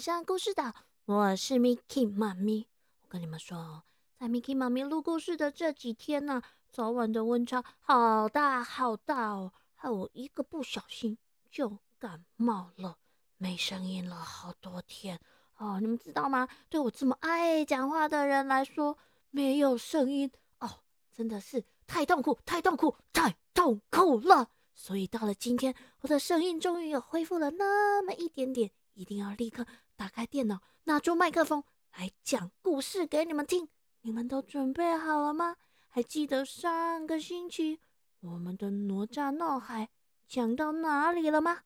小朋友晚安，欢迎回来航向故事岛，我是 Miki 妈咪。我跟你们说，在 Miki 妈咪录故事的这几天呢，早晚的温差好大好大哦，害我一个不小心就感冒了，没声音了好多天哦。你们知道吗？对我这么爱讲话的人来说，没有声音哦，真的是太痛苦，太痛苦，太痛苦了。所以到了今天，我的声音终于有恢复了那么一点点，一定要立刻打开电脑，拿出麦克风来讲故事给你们听。你们都准备好了吗？还记得上个星期我们的哪吒闹海讲到哪里了吗？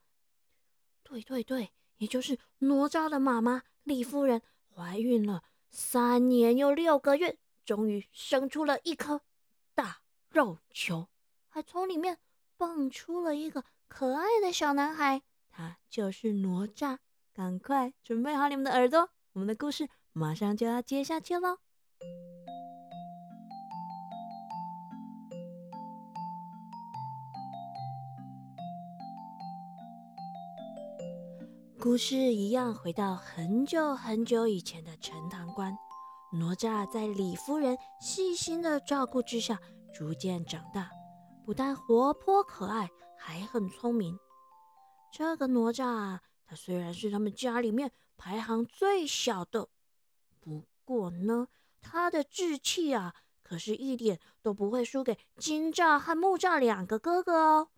对对对，也就是哪吒的妈妈李夫人怀孕了三年又六个月，终于生出了一颗大肉球，还从里面。蹦出了一个可爱的小男孩，他就是哪吒。赶快准备好你们的耳朵，我们的故事马上就要接下去喽！故事一样回到很久很久以前的陈塘关，哪吒在李夫人细心的照顾之下，逐渐长大。不但活泼可爱，还很聪明。这个哪吒啊，虽然是他们家里面排行最小的，不过呢，他的志气啊，可是一点都不会输给金吒和木吒两个哥哥哦。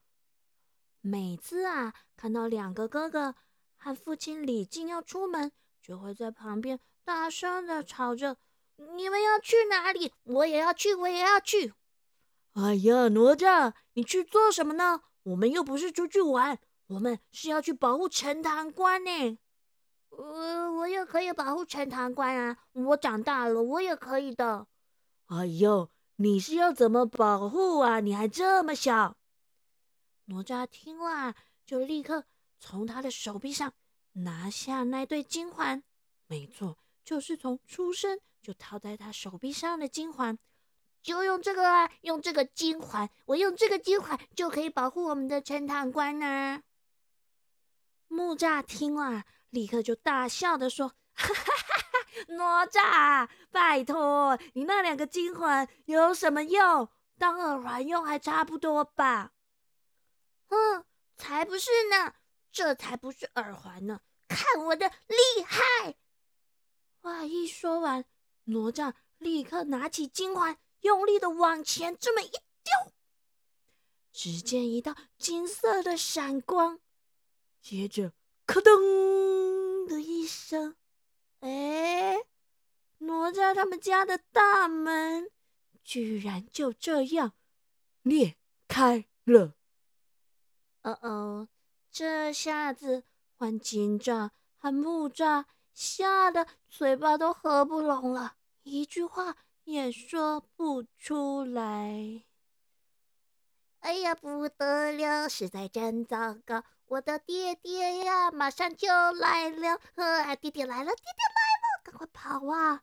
每次啊，看到两个哥哥和父亲李靖要出门，就会在旁边大声的吵着：“你们要去哪里？我也要去，我也要去。”哎呀，哪吒，你去做什么呢？我们又不是出去玩，我们是要去保护陈塘关呢。呃，我也可以保护陈塘关啊，我长大了，我也可以的。哎呦，你是要怎么保护啊？你还这么小。哪吒听了，就立刻从他的手臂上拿下那对金环，没错，就是从出生就套在他手臂上的金环。就用这个啊，用这个金环，我用这个金环就可以保护我们的陈塘关呢。木吒听了，立刻就大笑的说：“哈哈哈哈哪吒，拜托你那两个金环有什么用？当耳环用还差不多吧？”“哼，才不是呢，这才不是耳环呢！看我的厉害！”话一说完，哪吒立刻拿起金环。用力的往前这么一丢，只见一道金色的闪光，接着咯噔的一声，哎，哪吒他们家的大门居然就这样裂开了。哦哦，这下子换金吒和木吒吓得嘴巴都合不拢了，一句话。也说不出来。哎呀，不得了，实在真糟糕！我的爹爹呀，马上就来了！啊，爹爹来了，爹爹来了，赶快跑啊！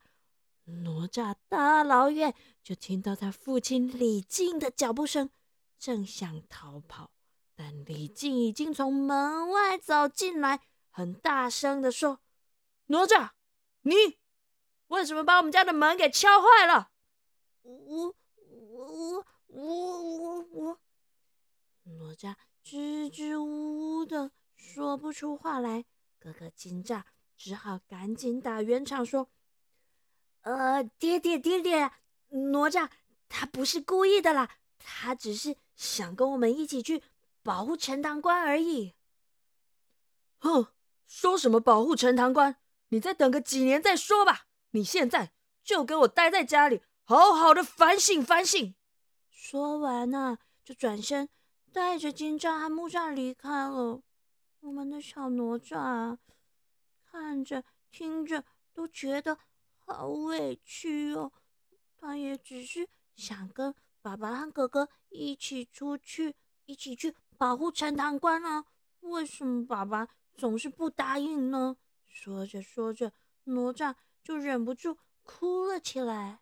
哪吒大老远就听到他父亲李靖的脚步声，正想逃跑，但李靖已经从门外走进来，很大声的说：“哪吒，你。”为什么把我们家的门给敲坏了？我我我我我我，哪吒支支吾吾的说不出话来。哥哥惊炸只好赶紧打圆场说：“呃，爹爹爹爹，哪吒他不是故意的啦，他只是想跟我们一起去保护陈塘关而已。”哼，说什么保护陈塘关？你再等个几年再说吧。你现在就给我待在家里，好好的反省反省。说完呢，就转身带着金吒和木吒离开了。我们的小哪吒看着听着都觉得好委屈哦。他也只是想跟爸爸和哥哥一起出去，一起去保护陈塘关啊。为什么爸爸总是不答应呢？说着说着，哪吒。就忍不住哭了起来。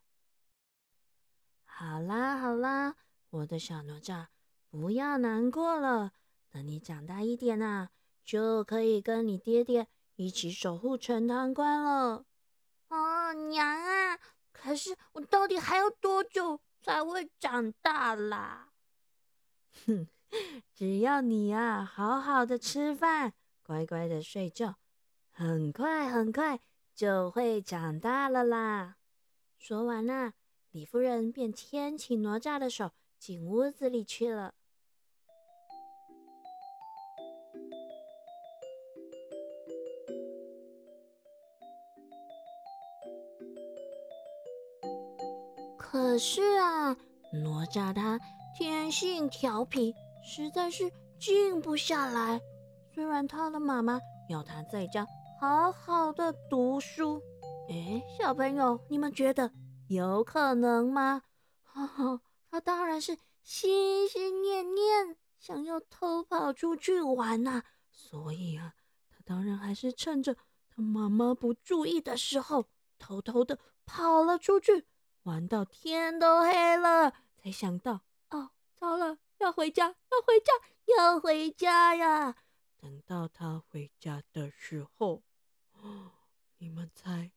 好啦好啦，我的小哪吒，不要难过了。等你长大一点啊，就可以跟你爹爹一起守护陈塘关了。哦，娘啊！可是我到底还要多久才会长大啦？哼，只要你啊好好的吃饭，乖乖的睡觉，很快很快就会长大了啦。说完了，李夫人便牵起哪吒的手进屋子里去了。可是啊，哪吒他天性调皮，实在是静不下来。虽然他的妈妈要他在家好好的读书，哎，小朋友，你们觉得有可能吗？哈哈，他当然是心心念念想要偷跑出去玩呐。所以啊，他当然还是趁着他妈妈不注意的时候，偷偷的跑了出去。玩到天都黑了，才想到哦，糟了，要回家，要回家，要回家呀！等到他回家的时候，你们猜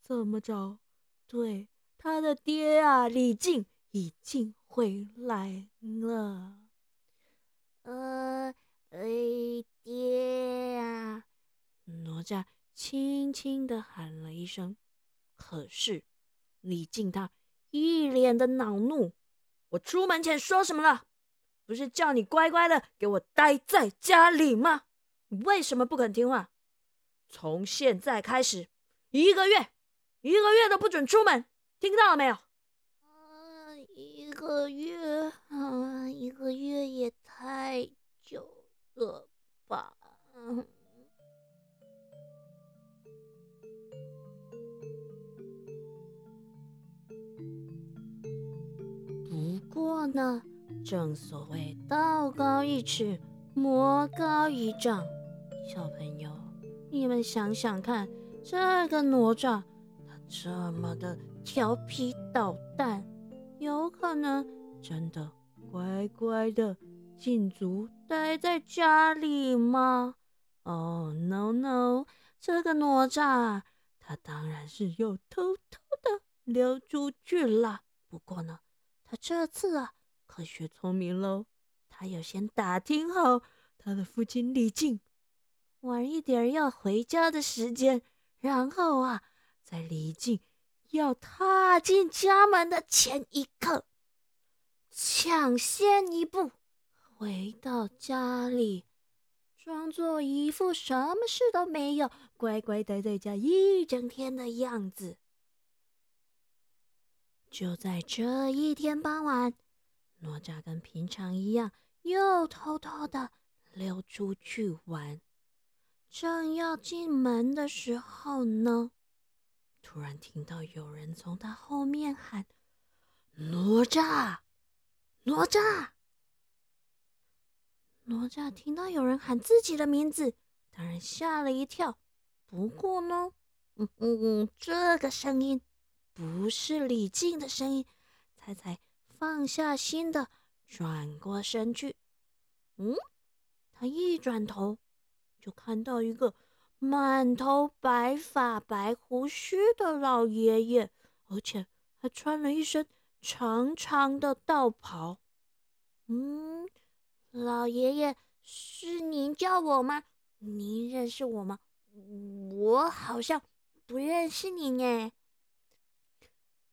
怎么着？对，他的爹啊，李靖已经回来了。呃，哎，爹呀！哪吒轻轻的喊了一声，可是。李靖他一脸的恼怒，我出门前说什么了？不是叫你乖乖的给我待在家里吗？你为什么不肯听话？从现在开始，一个月，一个月都不准出门，听到了没有？啊，一个月啊，一个月也太久了吧？过呢，正所谓道高一尺，魔高一丈。小朋友，你们想想看，这个哪吒他这么的调皮捣蛋，有可能真的乖乖的禁足待在家里吗？哦，no no，这个哪吒他当然是又偷偷的溜出去了。不过呢。他这次啊，可学聪明喽。他要先打听好他的父亲李靖晚一点要回家的时间，然后啊，在李靖要踏进家门的前一刻，抢先一步回到家里，装作一副什么事都没有，乖乖待在家一整天的样子。就在这一天傍晚，哪吒跟平常一样，又偷偷的溜出去玩。正要进门的时候呢，突然听到有人从他后面喊：“哪吒，哪吒！”哪吒听到有人喊自己的名字，当然吓了一跳。不过呢，嗯嗯，这个声音。不是李靖的声音，猜猜放下心的转过身去，嗯，他一转头就看到一个满头白发白胡须的老爷爷，而且还穿了一身长长的道袍。嗯，老爷爷是您叫我吗？您认识我吗？我好像不认识您哎。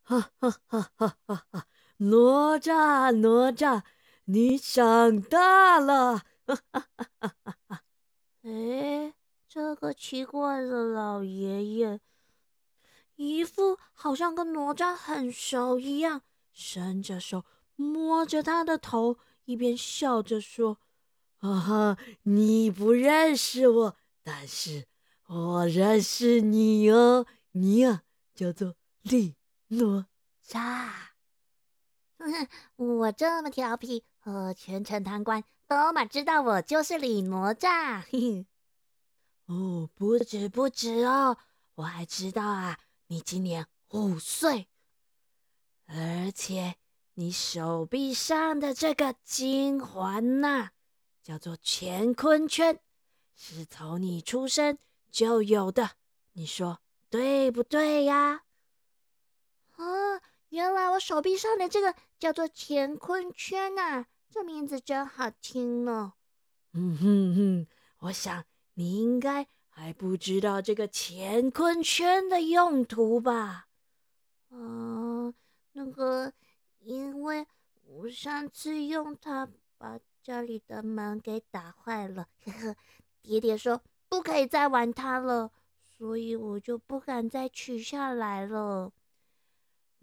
哈哈哈！哈哈哈！哪吒，哪吒，你长大了！哈哈哈！哈哈！哎，这个奇怪的老爷爷，一副好像跟哪吒很熟一样，伸着手摸着他的头，一边笑着说：“哈哈，你不认识我，但是我认识你哦，你呀，叫做李。”哪吒，我这么调皮，和全城贪官都嘛知道我就是李哪吒。嘿嘿，哦，不止不止哦，我还知道啊，你今年五岁，而且你手臂上的这个金环呐，叫做乾坤圈，是从你出生就有的，你说对不对呀？啊，原来我手臂上的这个叫做乾坤圈啊，这名字真好听呢。嗯哼哼，我想你应该还不知道这个乾坤圈的用途吧？嗯，那个，因为我上次用它把家里的门给打坏了，呵呵。爹爹说不可以再玩它了，所以我就不敢再取下来了。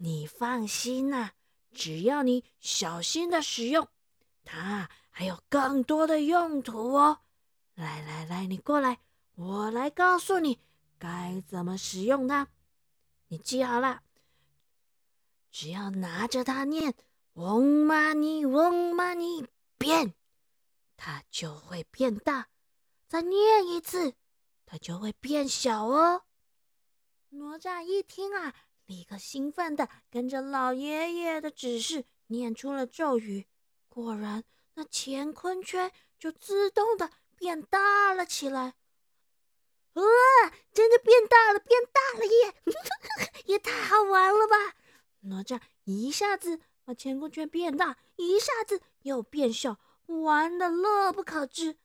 你放心呐，只要你小心的使用，它还有更多的用途哦。来来来，你过来，我来告诉你该怎么使用它。你记好了，只要拿着它念“嗡嘛呢嗡嘛呢”，变，它就会变大。再念一次，它就会变小哦。哪吒一听啊，立刻兴奋的跟着老爷爷的指示念出了咒语。果然，那乾坤圈就自动的变大了起来。哇，真的变大了，变大了耶！也太好玩了吧！哪吒一下子把乾坤圈变大，一下子又变小，玩的乐不可支。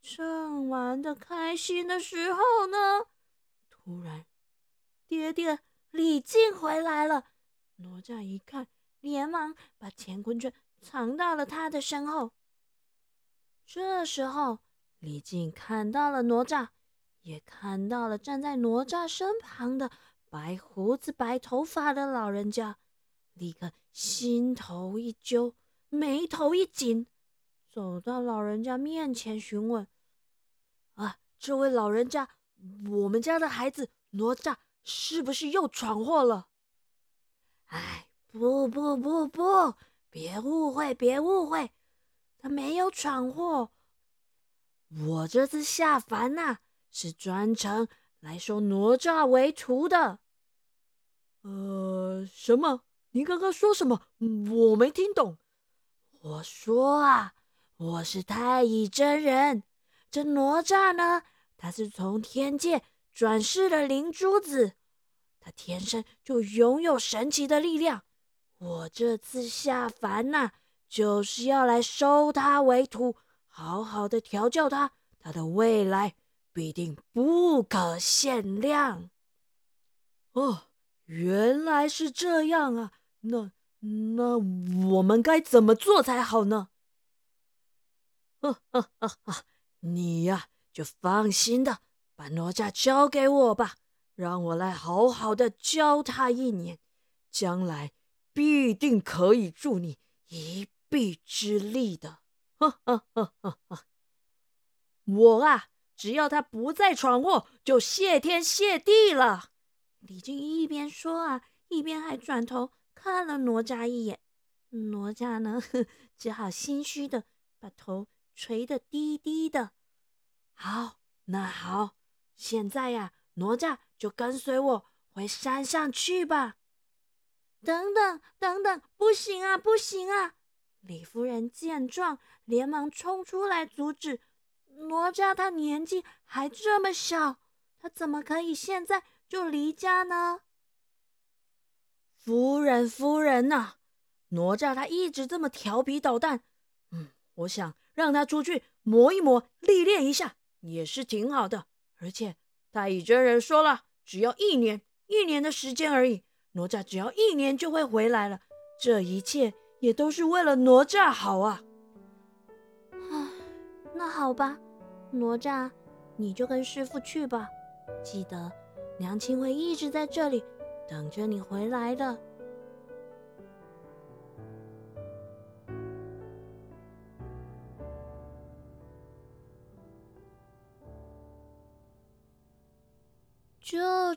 正玩的开心的时候呢，突然，爹爹李靖回来了。哪吒一看，连忙把乾坤圈藏到了他的身后。这时候，李靖看到了哪吒，也看到了站在哪吒身旁的白胡子、白头发的老人家，立刻心头一揪，眉头一紧。走到老人家面前询问：“啊，这位老人家，我们家的孩子哪吒是不是又闯祸了？”“哎，不不不不，别误会，别误会，他没有闯祸。我这次下凡呐，是专程来收哪吒为徒的。”“呃，什么？您刚刚说什么？我没听懂。”“我说啊。”我是太乙真人，这哪吒呢？他是从天界转世的灵珠子，他天生就拥有神奇的力量。我这次下凡呐，就是要来收他为徒，好好的调教他，他的未来必定不可限量。哦，原来是这样啊！那那我们该怎么做才好呢？哈哈哈哈你呀，就放心的把哪吒交给我吧，让我来好好的教他一年，将来必定可以助你一臂之力的。哈哈哈哈哈！我啊，只要他不再闯祸，就谢天谢地了。李靖一边说啊，一边还转头看了哪吒一眼。哪吒呢，只好心虚的把头。垂得低低的，好，那好，现在呀，哪吒就跟随我回山上去吧。等等，等等，不行啊，不行啊！李夫人见状，连忙冲出来阻止。哪吒他年纪还这么小，他怎么可以现在就离家呢？夫人，夫人呐，哪吒他一直这么调皮捣蛋，嗯，我想。让他出去磨一磨，历练一下也是挺好的。而且太乙真人说了，只要一年，一年的时间而已。哪吒只要一年就会回来了。这一切也都是为了哪吒好啊！唉，那好吧，哪吒，你就跟师傅去吧。记得娘亲会一直在这里等着你回来的。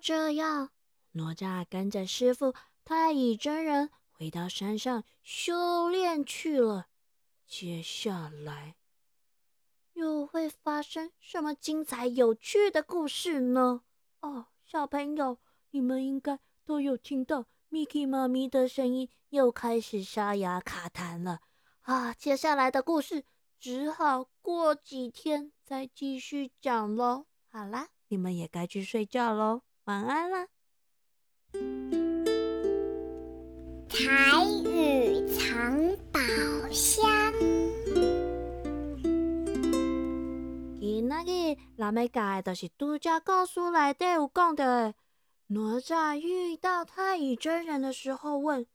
这样，哪吒跟着师傅太乙真人回到山上修炼去了。接下来又会发生什么精彩有趣的故事呢？哦，小朋友，你们应该都有听到 Miki 妈咪的声音又开始沙哑卡痰了啊！接下来的故事只好过几天再继续讲喽。好啦，你们也该去睡觉喽，晚安啦。彩雨藏宝箱。今仔日咱要教的，就是拄则故事内底有讲的。哪吒遇到太乙真人的时候，问：“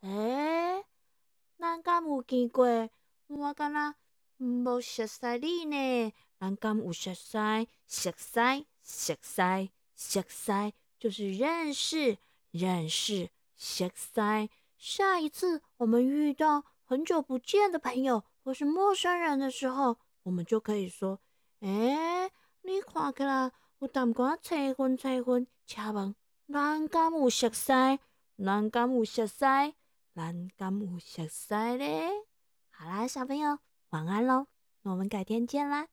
诶，咱敢有见过？我敢若无熟悉你呢？咱敢有熟悉？熟悉？熟悉？熟悉？就是认识，认识，熟悉。下一次我们遇到很久不见的朋友或是陌生人的时候，我们就可以说。”诶，你看起来有淡薄青昏青昏，请问咱敢有熟悉？咱敢有熟悉？咱敢有熟悉咧？好啦，小朋友，晚安喽，我们改天见啦。